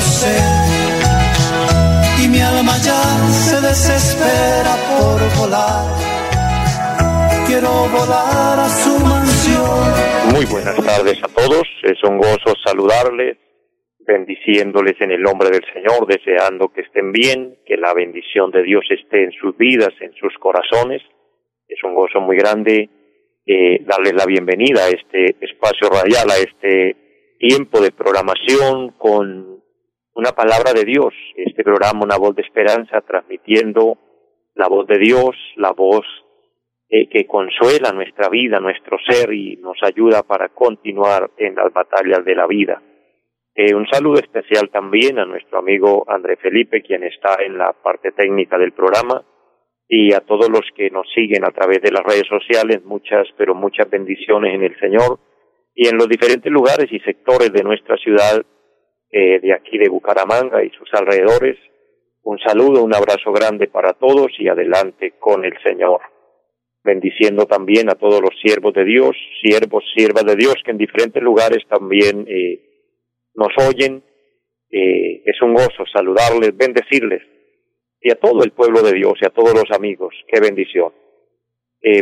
sé mi alma ya se desespera por volar. Quiero volar a su mansión. Muy buenas tardes a todos, es un gozo saludarles, bendiciéndoles en el nombre del Señor, deseando que estén bien, que la bendición de Dios esté en sus vidas, en sus corazones. Es un gozo muy grande eh, darles la bienvenida a este espacio radial, a este tiempo de programación con una palabra de Dios, este programa Una voz de esperanza, transmitiendo la voz de Dios, la voz eh, que consuela nuestra vida, nuestro ser y nos ayuda para continuar en las batallas de la vida. Eh, un saludo especial también a nuestro amigo André Felipe, quien está en la parte técnica del programa, y a todos los que nos siguen a través de las redes sociales, muchas, pero muchas bendiciones en el Señor y en los diferentes lugares y sectores de nuestra ciudad eh, de aquí de Bucaramanga y sus alrededores. Un saludo, un abrazo grande para todos y adelante con el Señor. Bendiciendo también a todos los siervos de Dios, siervos, siervas de Dios que en diferentes lugares también eh, nos oyen. Eh, es un gozo saludarles, bendecirles y a todo el pueblo de Dios y a todos los amigos. Qué bendición.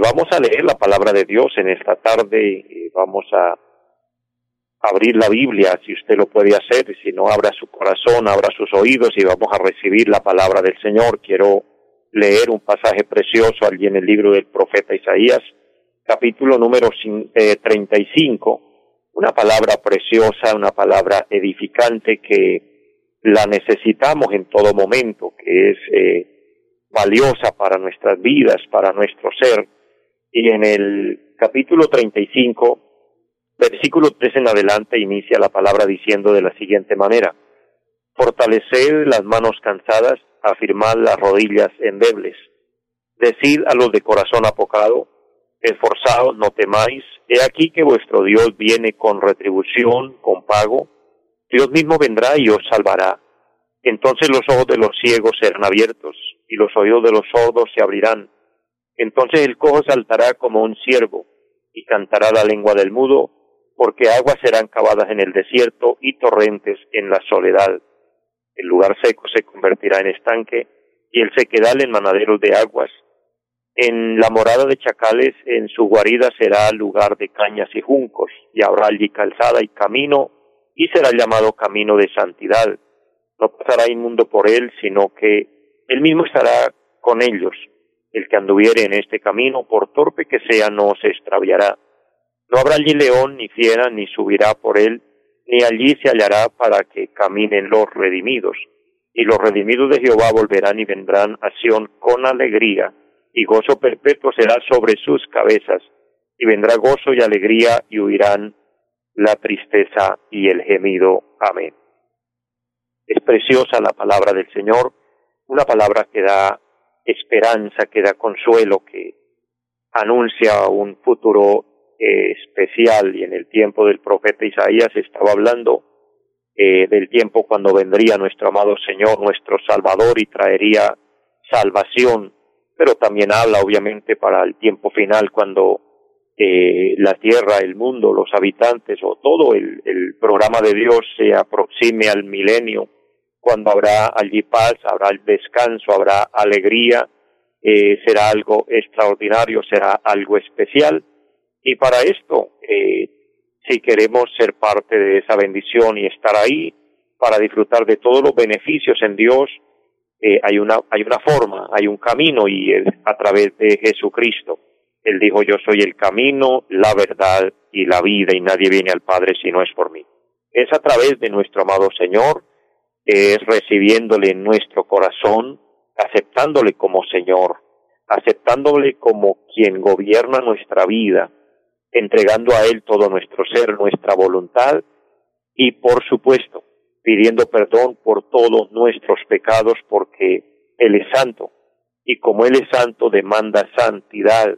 vamos a leer la palabra de Dios en esta tarde. vamos a abrir la Biblia, si usted lo puede hacer, si no, abra su corazón, abra sus oídos y vamos a recibir la palabra del Señor. Quiero leer un pasaje precioso allí en el libro del profeta Isaías, capítulo número 35, eh, una palabra preciosa, una palabra edificante que la necesitamos en todo momento, que es eh, valiosa para nuestras vidas, para nuestro ser. Y en el capítulo 35 Versículo 3 en adelante inicia la palabra diciendo de la siguiente manera, Fortaleced las manos cansadas, afirmad las rodillas endebles. Decid a los de corazón apocado, esforzados, no temáis, he aquí que vuestro Dios viene con retribución, con pago, Dios mismo vendrá y os salvará. Entonces los ojos de los ciegos serán abiertos, y los oídos de los sordos se abrirán. Entonces el cojo saltará como un ciervo, y cantará la lengua del mudo, porque aguas serán cavadas en el desierto y torrentes en la soledad. El lugar seco se convertirá en estanque y el sequedal en manaderos de aguas. En la morada de chacales, en su guarida será lugar de cañas y juncos, y habrá allí calzada y camino, y será llamado camino de santidad. No pasará inmundo por él, sino que él mismo estará con ellos. El que anduviere en este camino, por torpe que sea, no se extraviará no habrá allí león ni fiera, ni subirá por él, ni allí se hallará para que caminen los redimidos. Y los redimidos de Jehová volverán y vendrán a Sión con alegría, y gozo perpetuo será sobre sus cabezas, y vendrá gozo y alegría, y huirán la tristeza y el gemido. Amén. Es preciosa la palabra del Señor, una palabra que da esperanza, que da consuelo, que anuncia un futuro eh, especial y en el tiempo del profeta Isaías estaba hablando eh, del tiempo cuando vendría nuestro amado Señor, nuestro Salvador y traería salvación, pero también habla obviamente para el tiempo final cuando eh, la tierra, el mundo, los habitantes o todo el, el programa de Dios se aproxime al milenio, cuando habrá allí paz, habrá el descanso, habrá alegría, será algo extraordinario, será algo especial y para esto, eh, si queremos ser parte de esa bendición y estar ahí para disfrutar de todos los beneficios en Dios, eh, hay una hay una forma, hay un camino y es a través de Jesucristo. Él dijo, yo soy el camino, la verdad y la vida y nadie viene al Padre si no es por mí. Es a través de nuestro amado Señor, es recibiéndole en nuestro corazón, aceptándole como Señor, aceptándole como quien gobierna nuestra vida, entregando a Él todo nuestro ser, nuestra voluntad y, por supuesto, pidiendo perdón por todos nuestros pecados porque Él es santo y como Él es santo demanda santidad.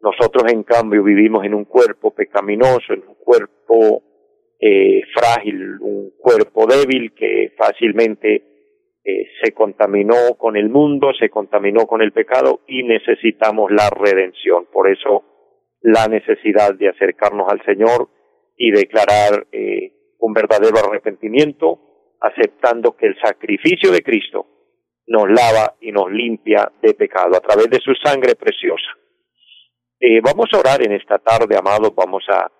Nosotros en cambio vivimos en un cuerpo pecaminoso, en un cuerpo eh, frágil, un cuerpo débil que fácilmente eh, se contaminó con el mundo, se contaminó con el pecado y necesitamos la redención. Por eso la necesidad de acercarnos al Señor y declarar eh, un verdadero arrepentimiento, aceptando que el sacrificio de Cristo nos lava y nos limpia de pecado a través de su sangre preciosa. Eh, vamos a orar en esta tarde, amados, vamos a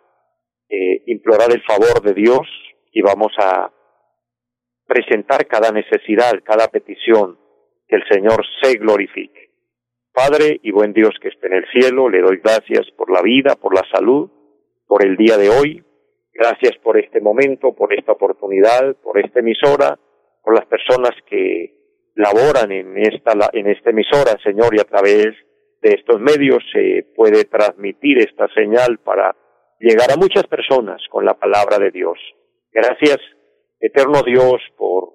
eh, implorar el favor de Dios y vamos a presentar cada necesidad, cada petición, que el Señor se glorifique. Padre y buen Dios que esté en el cielo, le doy gracias por la vida, por la salud, por el día de hoy. Gracias por este momento, por esta oportunidad, por esta emisora, por las personas que laboran en esta, en esta emisora, Señor, y a través de estos medios se puede transmitir esta señal para llegar a muchas personas con la palabra de Dios. Gracias, eterno Dios, por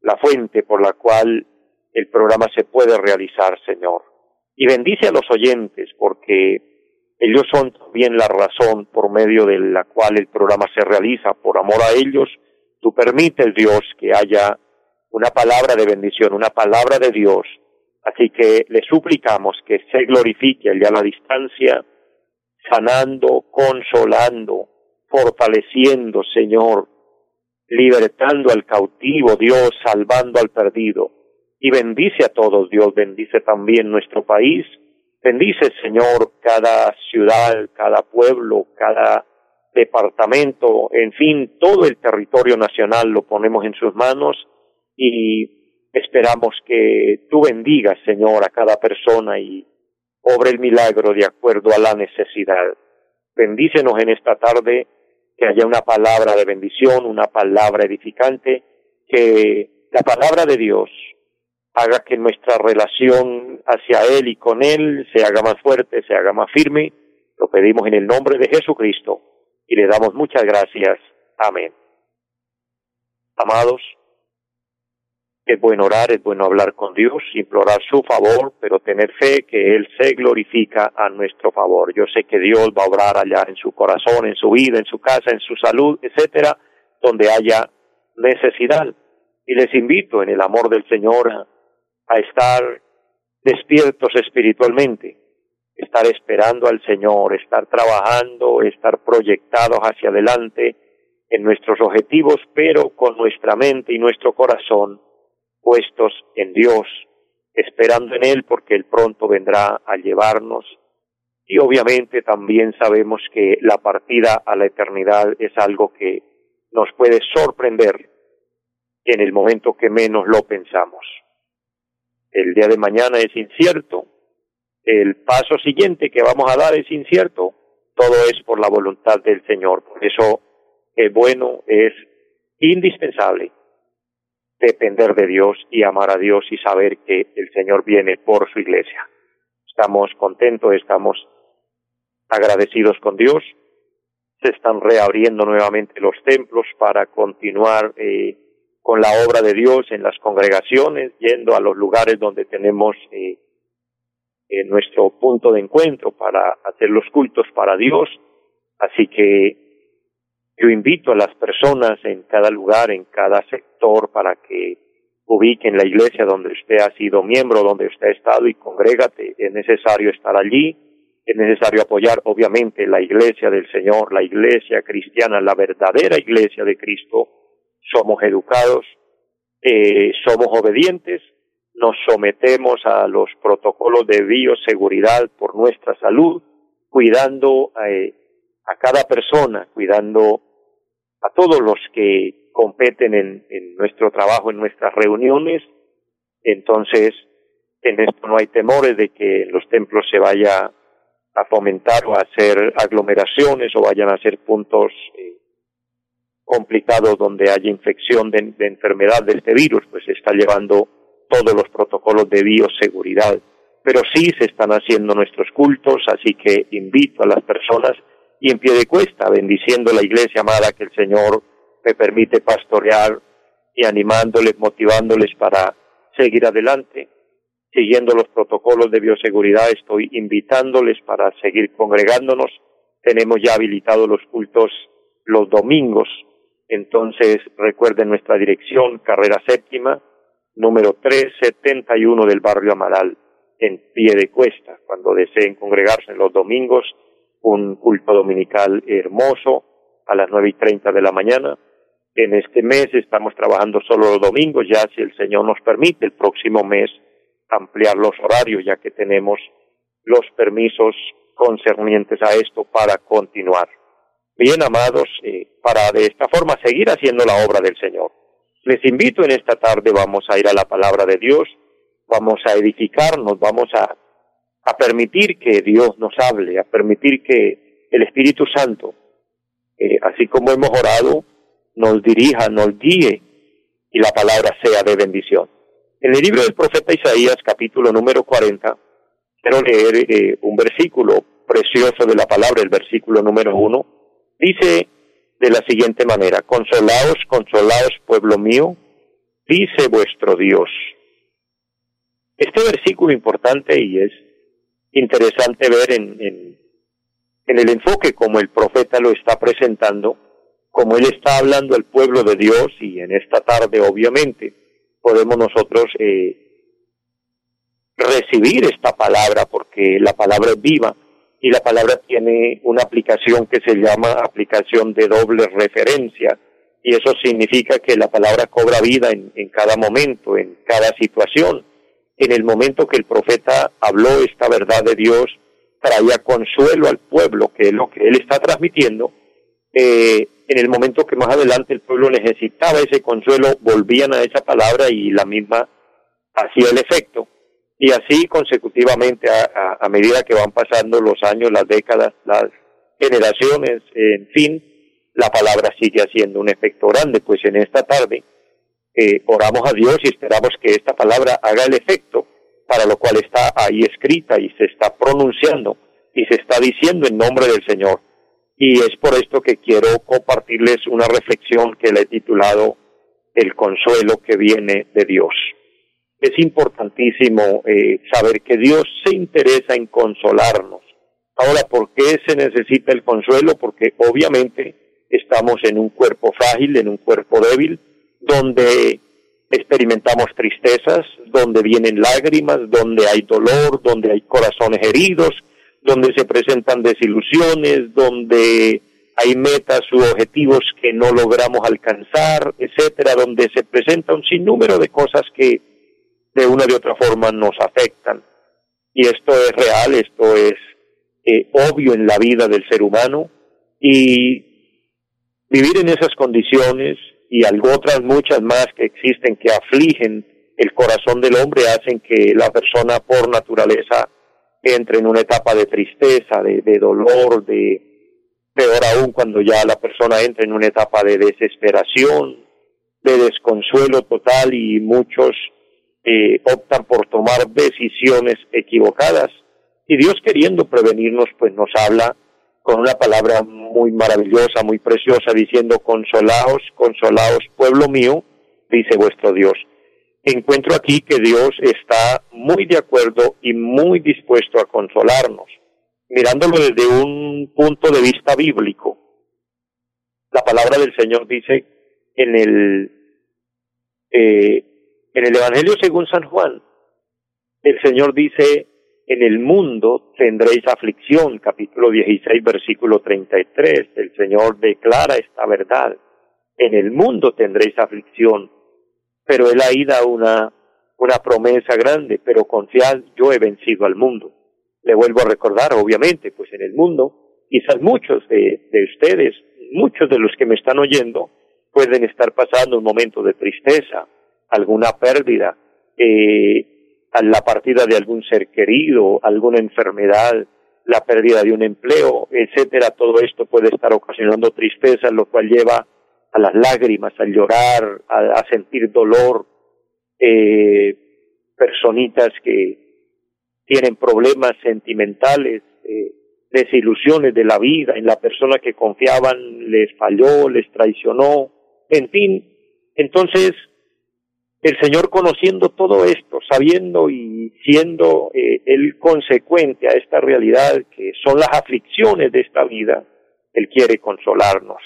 la fuente por la cual el programa se puede realizar, Señor. Y bendice a los oyentes porque ellos son también la razón por medio de la cual el programa se realiza. Por amor a ellos, tú permites, Dios, que haya una palabra de bendición, una palabra de Dios. Así que le suplicamos que se glorifique allá a la distancia, sanando, consolando, fortaleciendo, Señor, libertando al cautivo, Dios, salvando al perdido. Y bendice a todos, Dios, bendice también nuestro país, bendice, Señor, cada ciudad, cada pueblo, cada departamento, en fin, todo el territorio nacional lo ponemos en sus manos y esperamos que tú bendigas, Señor, a cada persona y obre el milagro de acuerdo a la necesidad. Bendícenos en esta tarde, que haya una palabra de bendición, una palabra edificante, que la palabra de Dios haga que nuestra relación hacia Él y con Él se haga más fuerte, se haga más firme. Lo pedimos en el nombre de Jesucristo y le damos muchas gracias. Amén. Amados, es bueno orar, es bueno hablar con Dios, implorar su favor, pero tener fe que Él se glorifica a nuestro favor. Yo sé que Dios va a obrar allá en su corazón, en su vida, en su casa, en su salud, etcétera, donde haya necesidad. Y les invito en el amor del Señor a estar despiertos espiritualmente, estar esperando al Señor, estar trabajando, estar proyectados hacia adelante en nuestros objetivos, pero con nuestra mente y nuestro corazón puestos en Dios, esperando en Él porque Él pronto vendrá a llevarnos. Y obviamente también sabemos que la partida a la eternidad es algo que nos puede sorprender en el momento que menos lo pensamos. El día de mañana es incierto, el paso siguiente que vamos a dar es incierto, todo es por la voluntad del Señor. Por eso es bueno, es indispensable depender de Dios y amar a Dios y saber que el Señor viene por su iglesia. Estamos contentos, estamos agradecidos con Dios. Se están reabriendo nuevamente los templos para continuar eh, con la obra de Dios en las congregaciones, yendo a los lugares donde tenemos eh, eh, nuestro punto de encuentro para hacer los cultos para Dios. Así que yo invito a las personas en cada lugar, en cada sector, para que ubiquen la iglesia donde usted ha sido miembro, donde usted ha estado y congrégate. Es necesario estar allí, es necesario apoyar obviamente la iglesia del Señor, la iglesia cristiana, la verdadera iglesia de Cristo. Somos educados, eh, somos obedientes, nos sometemos a los protocolos de bioseguridad por nuestra salud, cuidando eh, a cada persona, cuidando a todos los que competen en, en nuestro trabajo, en nuestras reuniones. Entonces, en esto no hay temores de que los templos se vaya a fomentar o a hacer aglomeraciones o vayan a ser puntos eh, complicados donde haya infección de, de, enfermedad de este virus, pues se está llevando todos los protocolos de bioseguridad. Pero sí se están haciendo nuestros cultos, así que invito a las personas y en pie de cuesta, bendiciendo la iglesia amada que el Señor me permite pastorear y animándoles, motivándoles para seguir adelante, siguiendo los protocolos de bioseguridad. Estoy invitándoles para seguir congregándonos. Tenemos ya habilitados los cultos los domingos. Entonces, recuerden nuestra dirección, carrera séptima, número 371 del barrio Amaral, en pie de cuesta. Cuando deseen congregarse los domingos, un culto dominical hermoso a las nueve y treinta de la mañana. En este mes estamos trabajando solo los domingos, ya si el Señor nos permite, el próximo mes ampliar los horarios, ya que tenemos los permisos concernientes a esto para continuar. Bien, amados, eh, para de esta forma seguir haciendo la obra del Señor. Les invito en esta tarde, vamos a ir a la palabra de Dios, vamos a edificarnos, vamos a, a permitir que Dios nos hable, a permitir que el Espíritu Santo, eh, así como hemos orado, nos dirija, nos guíe y la palabra sea de bendición. En el libro del profeta Isaías, capítulo número 40, quiero leer eh, un versículo precioso de la palabra, el versículo número 1, Dice de la siguiente manera, consolaos, consolaos, pueblo mío, dice vuestro Dios. Este versículo importante y es interesante ver en, el enfoque como el profeta lo está presentando, como él está hablando al pueblo de Dios y en esta tarde obviamente podemos nosotros eh, recibir esta palabra porque la palabra es viva y la palabra tiene una aplicación que se llama aplicación de doble referencia y eso significa que la palabra cobra vida en, cada momento, en cada situación. En el momento que el profeta habló esta verdad de Dios, traía consuelo al pueblo, que es lo que él está transmitiendo. Eh, en el momento que más adelante el pueblo necesitaba ese consuelo, volvían a esa palabra y la misma hacía el efecto y así consecutivamente a, medida que van pasando los años, las décadas, las generaciones, en fin, la palabra sigue haciendo un efecto grande. Pues en esta tarde eh, oramos a Dios y esperamos que esta palabra haga el efecto para lo cual está ahí escrita y se está pronunciando y se está diciendo en nombre del Señor. Y es por esto que quiero compartirles una reflexión que le he titulado El consuelo que viene de Dios es importantísimo eh, saber que Dios se interesa en consolarnos. Ahora, ¿por qué se necesita el consuelo? Porque obviamente estamos en un cuerpo frágil, en un cuerpo débil, donde experimentamos tristezas, donde vienen lágrimas, donde hay dolor, donde hay corazones heridos, donde se presentan desilusiones, donde hay metas u objetivos que no logramos alcanzar, etcétera, donde se presenta un sinnúmero de cosas que de una de otra forma nos afectan. Y esto es real, esto es eh, obvio en la vida del ser humano y vivir en esas condiciones y algo otras muchas más que existen que afligen el corazón del hombre hacen que la persona por naturaleza entre en una etapa de tristeza, de, de dolor, de peor aún cuando ya la persona entra en una etapa de desesperación, de desconsuelo total y muchos eh, optan por tomar decisiones equivocadas. Y Dios queriendo prevenirnos, pues nos habla con una palabra muy maravillosa, muy preciosa, diciendo, consolaos, consolaos, pueblo mío, dice vuestro Dios. Encuentro aquí que Dios está muy de acuerdo y muy dispuesto a consolarnos, mirándolo desde un punto de vista bíblico. La palabra del Señor dice en el eh, en el Evangelio según San Juan, el Señor dice, en el mundo tendréis aflicción, capítulo 16, versículo 33. El Señor declara esta verdad. En el mundo tendréis aflicción, pero Él ahí da una, una promesa grande, pero confiad, yo he vencido al mundo. Le vuelvo a recordar, obviamente, pues en el mundo, quizás muchos de, de ustedes, muchos de los que me están oyendo, pueden estar pasando un momento de tristeza, alguna pérdida, eh, la partida de algún ser querido, alguna enfermedad, la pérdida de un empleo, etcétera, todo esto puede estar ocasionando tristeza, lo cual lleva a las lágrimas, al llorar, a, sentir dolor, eh, personitas que tienen problemas sentimentales, eh, desilusiones de la vida, en la persona que confiaban les falló, les traicionó, en fin, Entonces, el Señor conociendo todo esto, sabiendo y siendo eh, Él consecuente a esta realidad que son las aflicciones de esta vida, Él quiere consolarnos,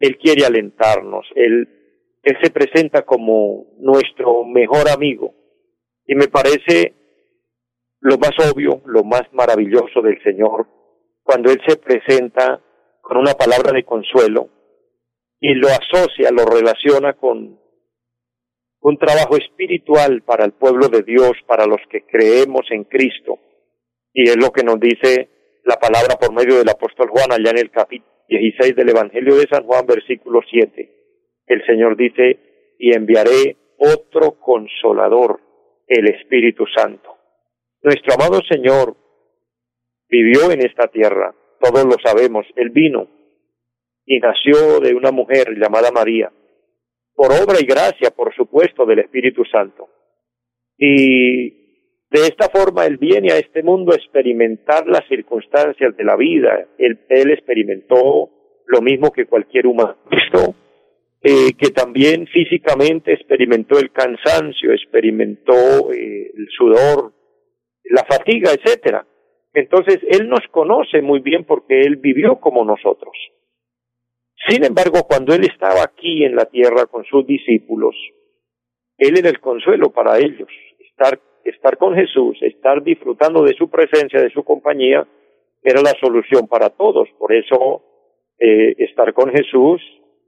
Él quiere alentarnos, Él, él se presenta como nuestro mejor amigo. Y me parece lo más obvio, lo más maravilloso del Señor, cuando Él se presenta con una palabra de consuelo y lo asocia, lo relaciona con un trabajo espiritual para el pueblo de Dios, para los que creemos en Cristo. Y es lo que nos dice la palabra por medio del apóstol Juan allá en el capítulo 16 del Evangelio de San Juan, versículo 7. El Señor dice, y enviaré otro consolador, el Espíritu Santo. Nuestro amado Señor vivió en esta tierra, todos lo sabemos, Él vino y nació de una mujer llamada María por obra y gracia, por supuesto, del Espíritu Santo. Y de esta forma Él viene a este mundo a experimentar las circunstancias de la vida. Él, experimentó lo mismo que cualquier humano, eh, que también físicamente experimentó el cansancio, experimentó eh, el sudor, la fatiga, etcétera. Entonces Él nos conoce muy bien porque Él vivió como nosotros. Sin embargo, cuando Él estaba aquí en la tierra con sus discípulos, Él era el consuelo para ellos. Estar, con Jesús, estar disfrutando de su presencia, de su compañía, era la solución para todos. Por eso, eh, estar con Jesús,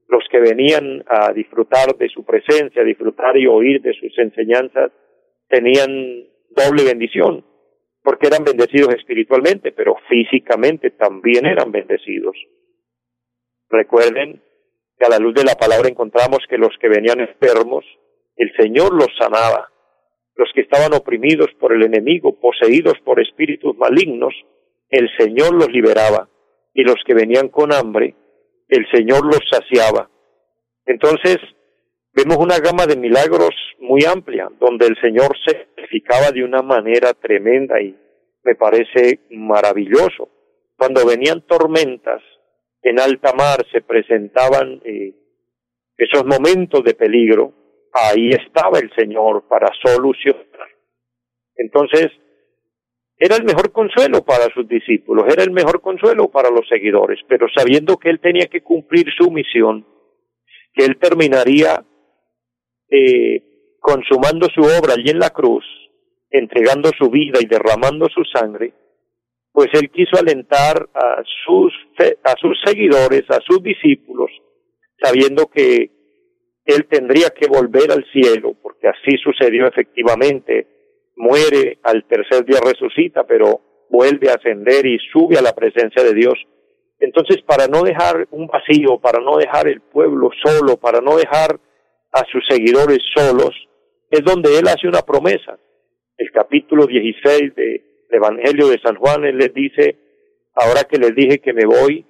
los que venían a disfrutar de su presencia, disfrutar y oír de sus enseñanzas, tenían doble bendición, porque eran bendecidos espiritualmente, pero físicamente también eran bendecidos. Recuerden que a la luz de la palabra encontramos que los que venían enfermos, el Señor los sanaba. Los que estaban oprimidos por el enemigo, poseídos por espíritus malignos, el Señor los liberaba. Y los que venían con hambre, el Señor los saciaba. Entonces, vemos una gama de milagros muy amplia, donde el Señor se edificaba de una manera tremenda y me parece maravilloso. Cuando venían tormentas, en alta mar se presentaban eh, esos momentos de peligro, ahí estaba el Señor para solucionar. Entonces, era el mejor consuelo para sus discípulos, era el mejor consuelo para los seguidores, pero sabiendo que él tenía que cumplir su misión, que él terminaría eh, consumando su obra allí en la cruz, entregando su vida y derramando su sangre, pues él quiso alentar a sus, a sus seguidores, a sus discípulos, sabiendo que él tendría que volver al cielo, porque así sucedió efectivamente, muere al tercer día resucita, pero vuelve a ascender y sube a la presencia de Dios. Entonces, para no dejar un vacío, para no dejar el pueblo solo, para no dejar a sus seguidores solos, es donde él hace una promesa. El capítulo 16 de Evangelio de San Juan, él les dice, ahora que les dije que me voy,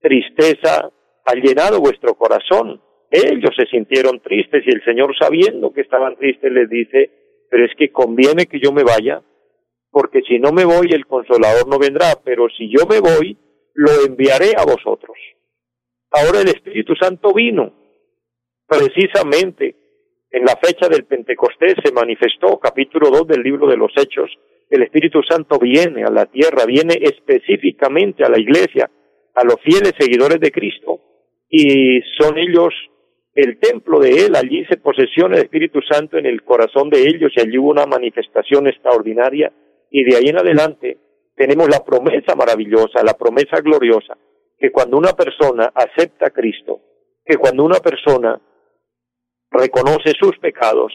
tristeza ha llenado vuestro corazón. Ellos se sintieron tristes y el Señor sabiendo que estaban tristes les dice, pero es que conviene que yo me vaya, porque si no me voy el consolador no vendrá, pero si yo me voy, lo enviaré a vosotros. Ahora el Espíritu Santo vino, precisamente en la fecha del Pentecostés se manifestó, capítulo 2 del libro de los Hechos, el Espíritu Santo viene a la tierra, viene específicamente a la iglesia, a los fieles seguidores de Cristo, y son ellos el templo de Él, allí se posesiona el Espíritu Santo en el corazón de ellos y allí hubo una manifestación extraordinaria y de ahí en adelante tenemos la promesa maravillosa, la promesa gloriosa, que cuando una persona acepta a Cristo, que cuando una persona reconoce sus pecados,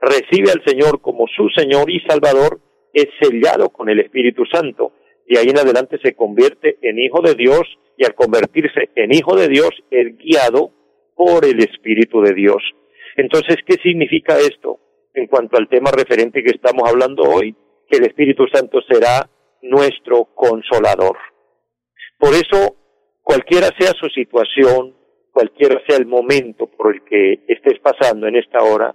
recibe al Señor como su Señor y Salvador, es sellado con el Espíritu Santo y ahí en adelante se convierte en hijo de Dios y al convertirse en hijo de Dios es guiado por el Espíritu de Dios. Entonces, ¿qué significa esto en cuanto al tema referente que estamos hablando hoy? Que el Espíritu Santo será nuestro consolador. Por eso, cualquiera sea su situación, cualquiera sea el momento por el que estés pasando en esta hora,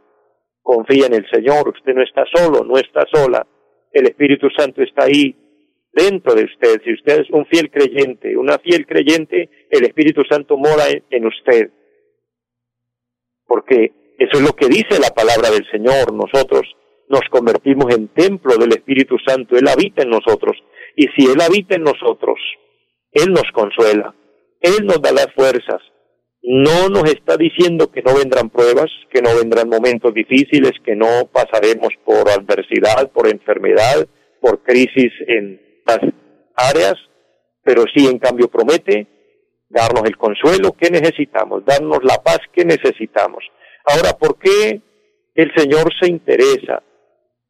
confía en el Señor, usted no está solo, no está sola, el Espíritu Santo está ahí dentro de usted. Si usted es un fiel creyente, una fiel creyente, el Espíritu Santo mora en, usted. Porque eso es lo que dice la palabra del Señor. Nosotros nos convertimos en templo del Espíritu Santo. Él habita en nosotros. Y si Él habita en nosotros, Él nos consuela. Él nos da las fuerzas. No nos está diciendo que no vendrán pruebas, que no vendrán momentos difíciles, que no pasaremos por adversidad, por enfermedad, por crisis en las áreas, pero sí en cambio promete darnos el consuelo que necesitamos, darnos la paz que necesitamos. Ahora, ¿por qué el Señor se interesa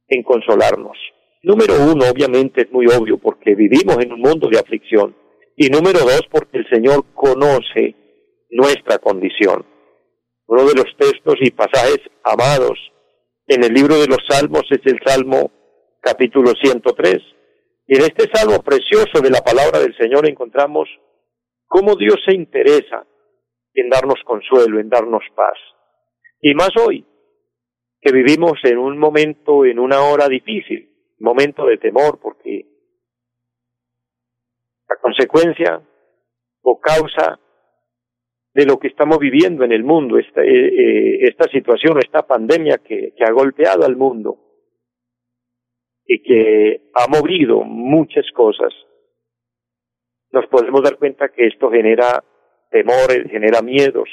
en consolarnos? Número uno, obviamente es muy obvio, porque vivimos en un mundo de aflicción. Y número dos, porque el Señor conoce nuestra condición. Uno de los textos y pasajes amados en el libro de los Salmos es el Salmo capítulo 103. Y en este salmo precioso de la palabra del Señor encontramos cómo Dios se interesa en darnos consuelo, en darnos paz. Y más hoy, que vivimos en un momento, en una hora difícil, momento de temor, porque la consecuencia o causa de lo que estamos viviendo en el mundo, esta, eh, eh, esta situación, esta pandemia que, que ha golpeado al mundo y que ha movido muchas cosas, nos podemos dar cuenta que esto genera temores, genera miedos.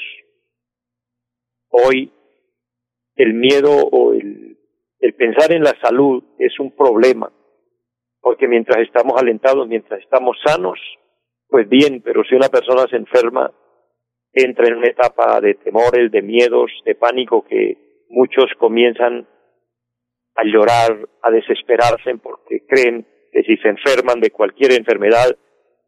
Hoy el miedo o el, el pensar en la salud es un problema, porque mientras estamos alentados, mientras estamos sanos, pues bien, pero si una persona se enferma, entra en una etapa de temores, de miedos, de pánico que muchos comienzan a llorar, a desesperarse porque creen que si se enferman de cualquier enfermedad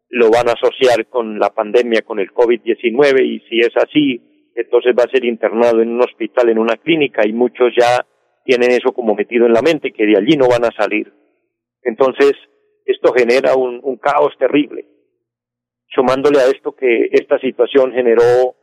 lo van a asociar con la pandemia, con el COVID-19 y si es así, entonces va a ser internado en un hospital, en una clínica y muchos ya tienen eso como metido en la mente, que de allí no van a salir. Entonces, esto genera un, un caos terrible. Sumándole a esto que esta situación generó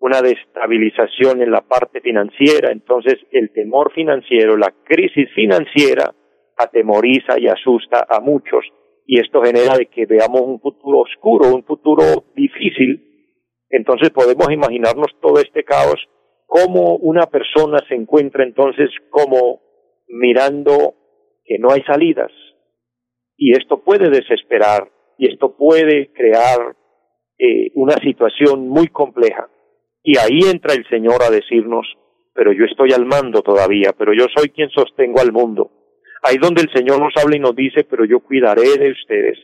una destabilización en la parte financiera, entonces el temor financiero, la crisis financiera atemoriza y asusta a muchos. Y esto genera de que veamos un futuro oscuro, un futuro difícil, entonces podemos imaginarnos todo este caos, cómo una persona se encuentra entonces como mirando que no hay salidas, y esto puede desesperar, y esto puede crear eh, una situación muy compleja. Y ahí entra el Señor a decirnos, pero yo estoy al mando todavía, pero yo soy quien sostengo al mundo Ahí donde el Señor nos habla y nos dice, pero yo cuidaré de ustedes.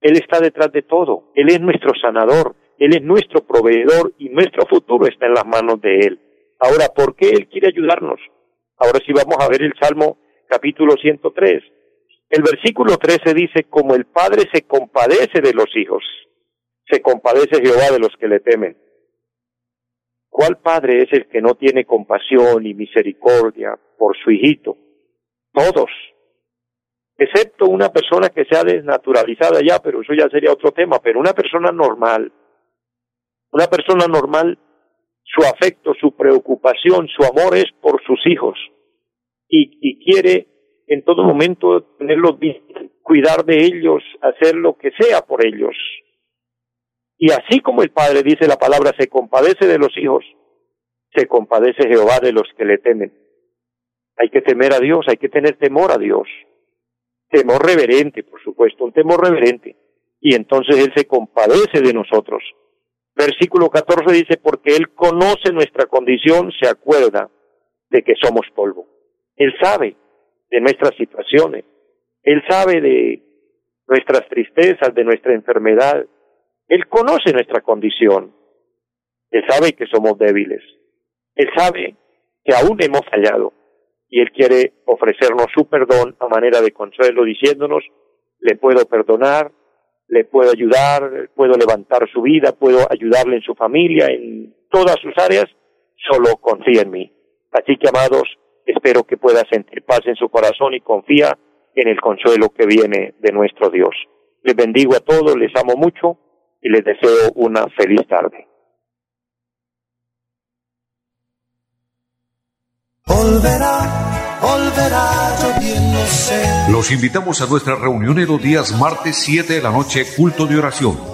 Él está detrás de todo. Él es nuestro sanador. Él es nuestro proveedor y nuestro futuro está en las manos de Él. Ahora, ¿por qué Él quiere ayudarnos? Ahora sí vamos a ver el Salmo capítulo 103. El versículo 13 dice, como el Padre se compadece de los hijos, se compadece Jehová de los que le temen. ¿Cuál padre es el que no tiene compasión y misericordia por su hijito? todos, excepto una persona que sea desnaturalizada ya, pero eso ya sería otro tema, pero una persona normal, una persona normal, su afecto, su preocupación, su amor es por sus hijos y, y quiere en todo momento tenerlos cuidar de ellos, hacer lo que sea por ellos. Y así como el Padre dice la palabra, se compadece de los hijos, se compadece Jehová de los que le temen. Hay que temer a Dios, hay que tener temor a Dios. Temor reverente, por supuesto, un temor reverente. Y entonces Él se compadece de nosotros. Versículo 14 dice, porque Él conoce nuestra condición, se acuerda de que somos polvo. Él sabe de nuestras situaciones. Él sabe de nuestras tristezas, de nuestra enfermedad. Él conoce nuestra condición. Él sabe que somos débiles. Él sabe que aún hemos fallado y Él quiere ofrecernos su perdón a manera de consuelo, diciéndonos, le puedo perdonar, le puedo ayudar, puedo levantar su vida, puedo ayudarle en su familia, en todas sus áreas, solo confía en mí. Así que, amados, espero que pueda sentir paz en su corazón y confía en el consuelo que viene de nuestro Dios. Les bendigo a todos, les amo mucho y les deseo una feliz tarde. Los invitamos a nuestra reunión en los días martes 7 de la noche, culto de oración